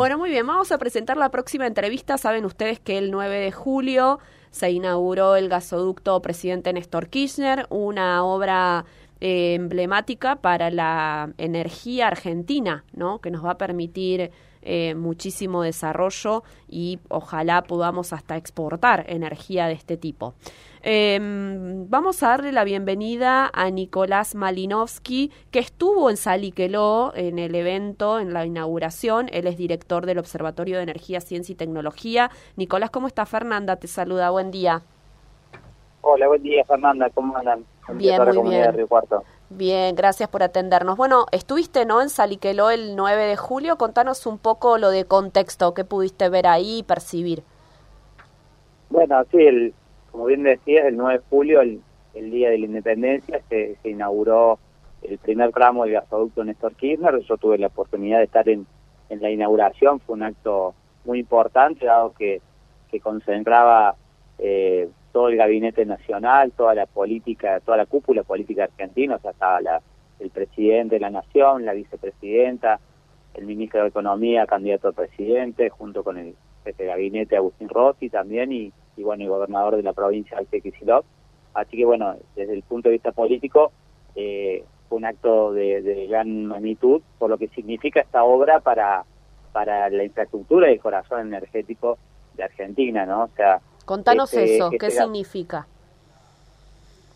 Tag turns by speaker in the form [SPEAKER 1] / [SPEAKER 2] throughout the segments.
[SPEAKER 1] Bueno, muy bien, vamos a presentar la próxima entrevista. Saben ustedes que el 9 de julio se inauguró el gasoducto Presidente Néstor Kirchner, una obra eh, emblemática para la energía argentina, ¿no? que nos va a permitir eh, muchísimo desarrollo y ojalá podamos hasta exportar energía de este tipo. Em, vamos a darle la bienvenida a Nicolás Malinowski, que estuvo en Saliqueló en el evento, en la inauguración. Él es director del Observatorio de Energía, Ciencia y Tecnología. Nicolás, ¿cómo está Fernanda? Te saluda, buen día.
[SPEAKER 2] Hola, buen día Fernanda, ¿cómo andan?
[SPEAKER 1] bien, muy bien. Bien, gracias por atendernos. Bueno, estuviste ¿no? en Saliqueló el 9 de julio, contanos un poco lo de contexto, qué pudiste ver ahí y percibir.
[SPEAKER 2] Bueno, sí, el, como bien decías, el 9 de julio, el, día de la independencia, se, inauguró el primer tramo del gasoducto Néstor Kirchner. Yo tuve la oportunidad de estar en, en la inauguración, fue un acto muy importante, dado que, que concentraba eh, todo el gabinete nacional, toda la política, toda la cúpula política argentina, o sea, estaba la, el presidente de la nación, la vicepresidenta, el ministro de Economía, candidato a presidente, junto con el jefe de gabinete Agustín Rossi también, y bueno, el gobernador de la provincia, de Kicillof. Así que bueno, desde el punto de vista político, eh, fue un acto de, gran magnitud, por lo que significa esta obra para, para la infraestructura y el corazón energético de Argentina, ¿no? O sea...
[SPEAKER 1] Contanos este, eso, ¿qué este significa?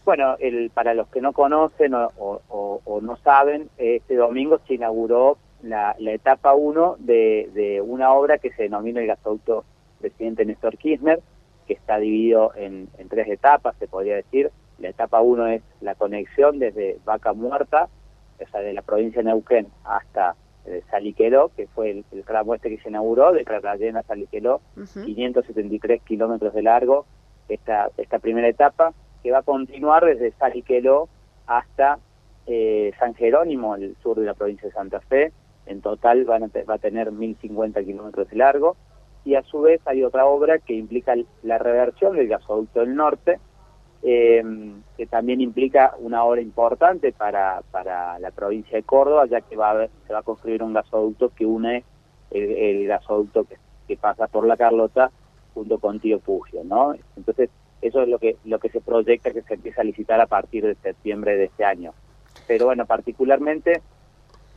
[SPEAKER 2] Bueno, el, para los que no conocen o, no saben, este domingo se inauguró la, etapa 1 de, de, una obra que se denomina el gasoducto presidente Néstor Kirchner, que está dividido en, tres etapas, se podría decir. La etapa 1 es la conexión desde Vaca Muerta, o sea, de la provincia de Neuquén hasta eh, Saliqueló, que fue el, el tramo este que se inauguró, de Cartagena a Saliqueló, 573 kilómetros de largo, esta, esta primera etapa, que va a continuar desde Saliqueló hasta eh, San Jerónimo, el sur de la provincia de Santa Fe. En total van va a tener 1.050 kilómetros de largo y a su vez hay otra obra que implica la reversión del gasoducto del norte, eh, que también implica una obra importante para, para la provincia de Córdoba, ya que va se va a construir un gasoducto que une el, gasoducto que, pasa por la Carlota junto con Tío Pugio, ¿no? Entonces, eso es lo que, lo que se proyecta que se empieza a licitar a partir de septiembre de este año. Pero bueno, particularmente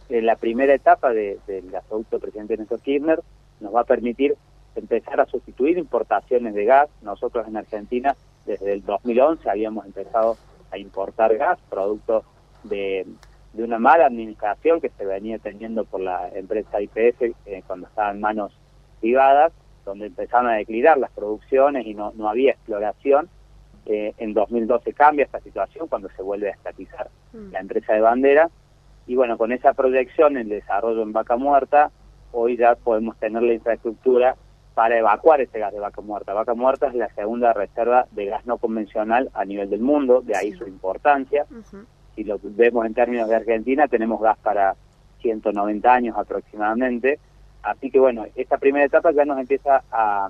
[SPEAKER 2] en la primera etapa del gasoducto presidente Néstor Kirchner nos va a permitir empezar a sustituir importaciones de gas. Nosotros en Argentina desde el 2011 habíamos empezado a importar gas, producto de, una mala administración que se venía teniendo por la empresa IPF eh, cuando estaba en manos privadas, donde empezaron a declinar las producciones y no, no había exploración. Eh, en 2012 cambia esta situación cuando se vuelve a estatizar mm. la empresa de bandera. Y bueno, con esa proyección, el desarrollo en Vaca Muerta, hoy ya podemos tener la infraestructura para evacuar ese gas de vaca muerta. Vaca muerta es la segunda reserva de gas no convencional a nivel del mundo, de ahí su importancia. Si lo vemos en términos de Argentina, tenemos gas para 190 años aproximadamente. Así que bueno, esta primera etapa ya nos empieza a,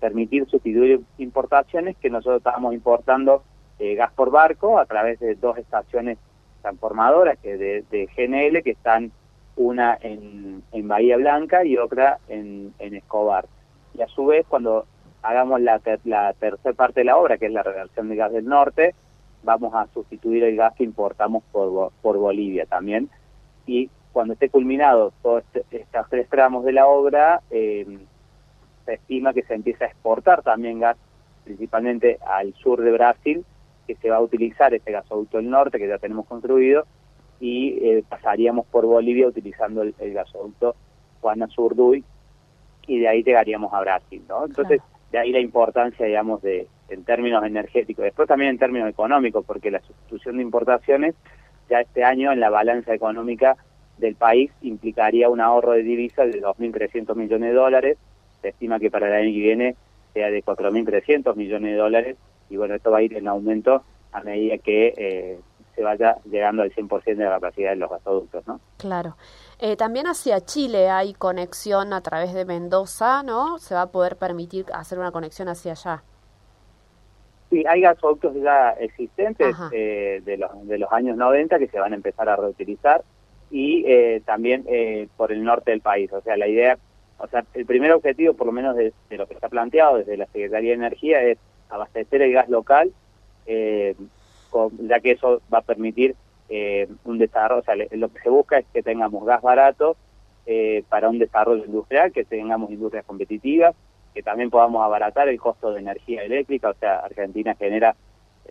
[SPEAKER 2] permitir sustituir importaciones que nosotros estábamos importando eh, gas por barco a través de dos estaciones transformadoras que de, de GNL que están una en, en Bahía Blanca y otra en, en Escobar. Y a su vez, cuando hagamos la, la tercera parte de la obra, que es la reversión de gas del norte, vamos a sustituir el gas que importamos por, por Bolivia también. Y cuando esté culminado todos este, estos tres tramos de la obra, eh, se estima que se empieza a exportar también gas, principalmente al sur de Brasil, que se va a utilizar este gasoducto del norte que ya tenemos construido y eh, pasaríamos por Bolivia utilizando el, gasoducto Juana Zurduy y de ahí llegaríamos a Brasil, ¿no? Entonces, de ahí la importancia, digamos, de en términos energéticos, después también en términos económicos, porque la sustitución de importaciones ya este año en la balanza económica del país implicaría un ahorro de divisas de 2.300 millones de dólares, se estima que para el año que viene sea de 4.300 millones de dólares, y bueno, esto va a ir en aumento a medida que eh, se vaya llegando al 100% de la capacidad de los gasoductos, ¿no?
[SPEAKER 1] Claro. Eh, también hacia Chile hay conexión a través de Mendoza, ¿no? Se va a poder permitir hacer una conexión hacia allá.
[SPEAKER 2] Sí, hay gasoductos ya existentes eh, de, los, de los años 90 que se van a empezar a reutilizar. y eh, también eh, por el norte del país. O sea, la idea, o sea, el primer objetivo, por lo menos de, lo que está planteado desde la Secretaría de Energía, es abastecer el gas local, eh, ya que eso va a permitir un desarrollo, o sea, lo que se busca es que tengamos gas barato para un desarrollo industrial, que tengamos industrias competitivas, que también podamos abaratar el costo de energía eléctrica, o sea, Argentina genera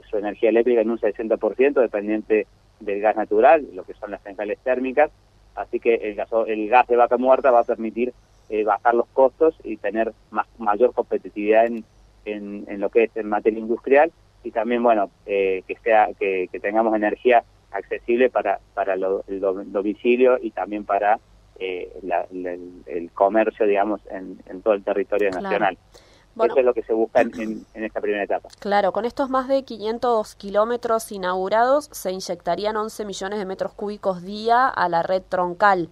[SPEAKER 2] su energía eléctrica en un 60% dependiente del gas natural, lo que son las centrales térmicas, así que el, el gas de vaca muerta va a permitir eh, bajar los costos y tener mayor competitividad en, en, lo que es en materia industrial y también, bueno, eh, que, sea, que, tengamos energía accesible para, para el domicilio y también para eh, el, comercio, digamos, en, todo el territorio nacional. Eso es lo que se busca en, esta primera etapa.
[SPEAKER 1] Claro, con estos más de 500 kilómetros inaugurados se inyectarían 11 millones de metros cúbicos día a la red troncal.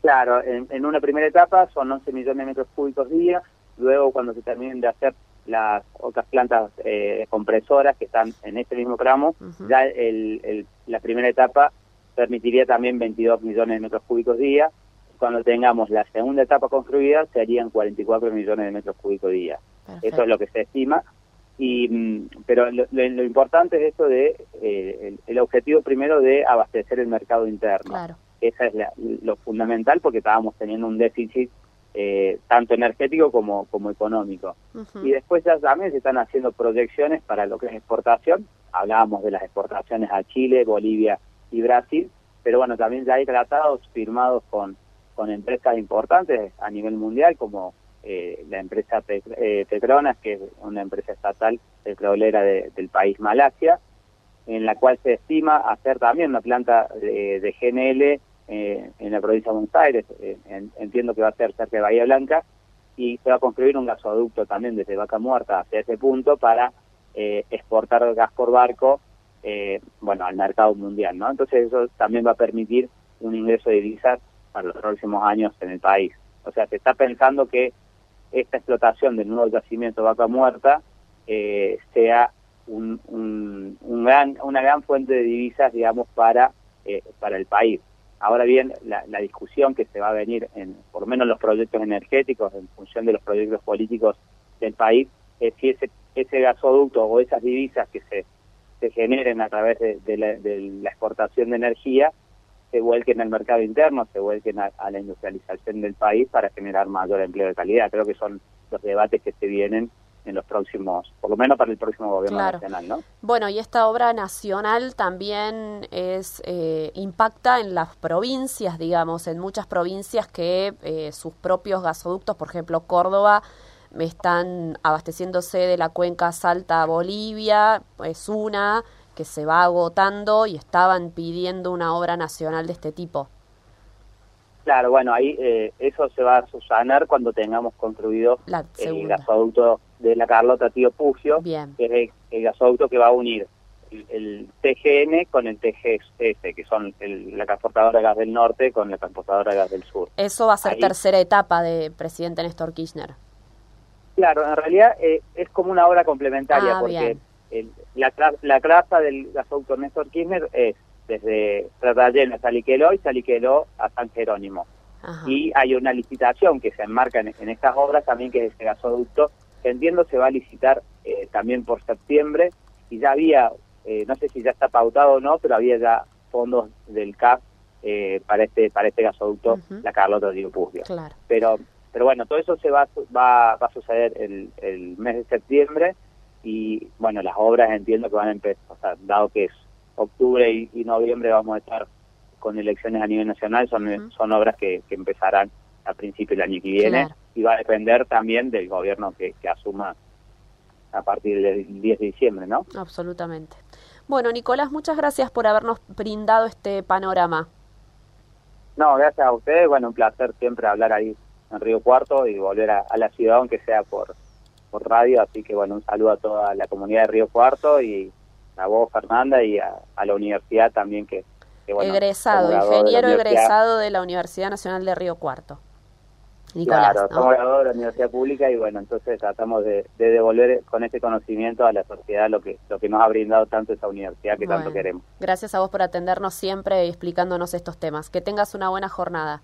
[SPEAKER 2] Claro, en, una primera etapa son 11 millones de metros cúbicos día, luego cuando se terminen de hacer las otras plantas eh, compresoras que están en este mismo tramo, ya el, la primera etapa permitiría también 22 millones de metros cúbicos día, cuando tengamos la segunda etapa construida serían 44 millones de metros cúbicos día. Eso es lo que se estima. Y, mm, pero lo, importante es esto de eh, el, objetivo primero de abastecer el mercado interno. Claro. Esa es lo fundamental porque estábamos teniendo un déficit eh, tanto energético como, como económico. Y después ya también se están haciendo proyecciones para lo que es exportación. Hablábamos de las exportaciones a Chile, Bolivia y Brasil, pero bueno, también ya hay tratados firmados con con empresas importantes a nivel mundial como eh, la empresa eh, Petronas, que es una empresa estatal petrolera del país Malasia, en la cual se estima hacer también una planta de, GNL eh, en la provincia de Buenos Aires, entiendo que va a ser cerca de Bahía Blanca, y se va a construir un gasoducto también desde Vaca Muerta hacia ese punto para exportar gas por barco bueno al mercado mundial no entonces eso también va a permitir un ingreso de divisas para los próximos años en el país. O sea, se está pensando que esta explotación del nuevo yacimiento vaca muerta eh, sea un, un, gran, una gran fuente de divisas, digamos, para, eh, para el país. Ahora bien, la, discusión que se va a venir, en, por lo menos los proyectos energéticos, en función de los proyectos políticos del país, es si ese, ese gasoducto o esas divisas que se, se generen a través de, la, de la exportación de energía se vuelquen al mercado interno, se vuelquen a, la industrialización del país para generar mayor empleo de calidad. Creo que son los debates que se vienen en los próximos, por lo menos para el próximo gobierno nacional, ¿no?
[SPEAKER 1] Bueno, y esta obra nacional también es eh, impacta en las provincias, digamos, en muchas provincias que eh, sus propios gasoductos, por ejemplo, Córdoba, están abasteciéndose de la cuenca Salta Bolivia, es una, que se va agotando y estaban pidiendo una obra nacional de este tipo.
[SPEAKER 2] Claro, bueno, ahí eh, eso se va a subsanar cuando tengamos construido el gasoducto de la Carlota Tío Pugio, que es el, gasoducto que va a unir el, TGN con el TGS, que son la transportadora de gas del norte con la transportadora de gas del sur.
[SPEAKER 1] Eso va a ser tercera etapa de presidente Néstor Kirchner.
[SPEAKER 2] Claro, en realidad eh, es como una obra complementaria, ah, porque la, la traza del gasoducto Néstor Kirchner es desde Tratallén a Saliqueló y Saliqueló a San Jerónimo. Y hay una licitación que se enmarca en, estas obras también, que es ese gasoducto, entiendo se va a licitar eh, también por septiembre, y ya había, eh, no sé si ya está pautado o no, pero había ya fondos del CAF eh, para este para este gasoducto, la Carlota de Puglia. Claro. Pero pero bueno, todo eso se va, va, va a suceder el, el mes de septiembre, y bueno, las obras entiendo que van a empezar, o sea, dado que es octubre y, noviembre vamos a estar con elecciones a nivel nacional, son, son obras que, que, empezarán a principio del año que viene y va a depender también del gobierno que, que asuma a partir del 10 de diciembre, ¿no?
[SPEAKER 1] Absolutamente. Bueno, Nicolás, muchas gracias por habernos brindado este panorama.
[SPEAKER 2] No, gracias a ustedes. Bueno, un placer siempre hablar ahí en Río Cuarto y volver a la ciudad, aunque sea por, por radio, así que bueno, un saludo a toda la comunidad de Río Cuarto y a vos, Fernanda, y a, la universidad también que...
[SPEAKER 1] egresado, ingeniero egresado de la Universidad Nacional de Río Cuarto. Nicolás.
[SPEAKER 2] Claro, somos graduados de la universidad pública y bueno, entonces tratamos de, devolver con ese conocimiento a la sociedad lo que lo que nos ha brindado tanto esa universidad que tanto queremos.
[SPEAKER 1] Gracias a vos por atendernos siempre y explicándonos estos temas. Que tengas una buena jornada.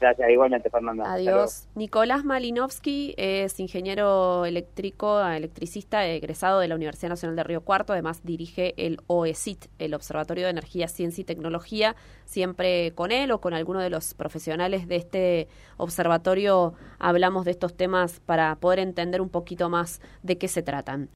[SPEAKER 2] Gracias, igualmente, Fernanda.
[SPEAKER 1] Adiós. Nicolás Malinowski es ingeniero eléctrico, electricista, egresado de la Universidad Nacional de Río Cuarto. Además, dirige el OECIT, el Observatorio de Energía, Ciencia y Tecnología. Siempre con él o con alguno de los profesionales de este observatorio hablamos de estos temas para poder entender un poquito más de qué se tratan.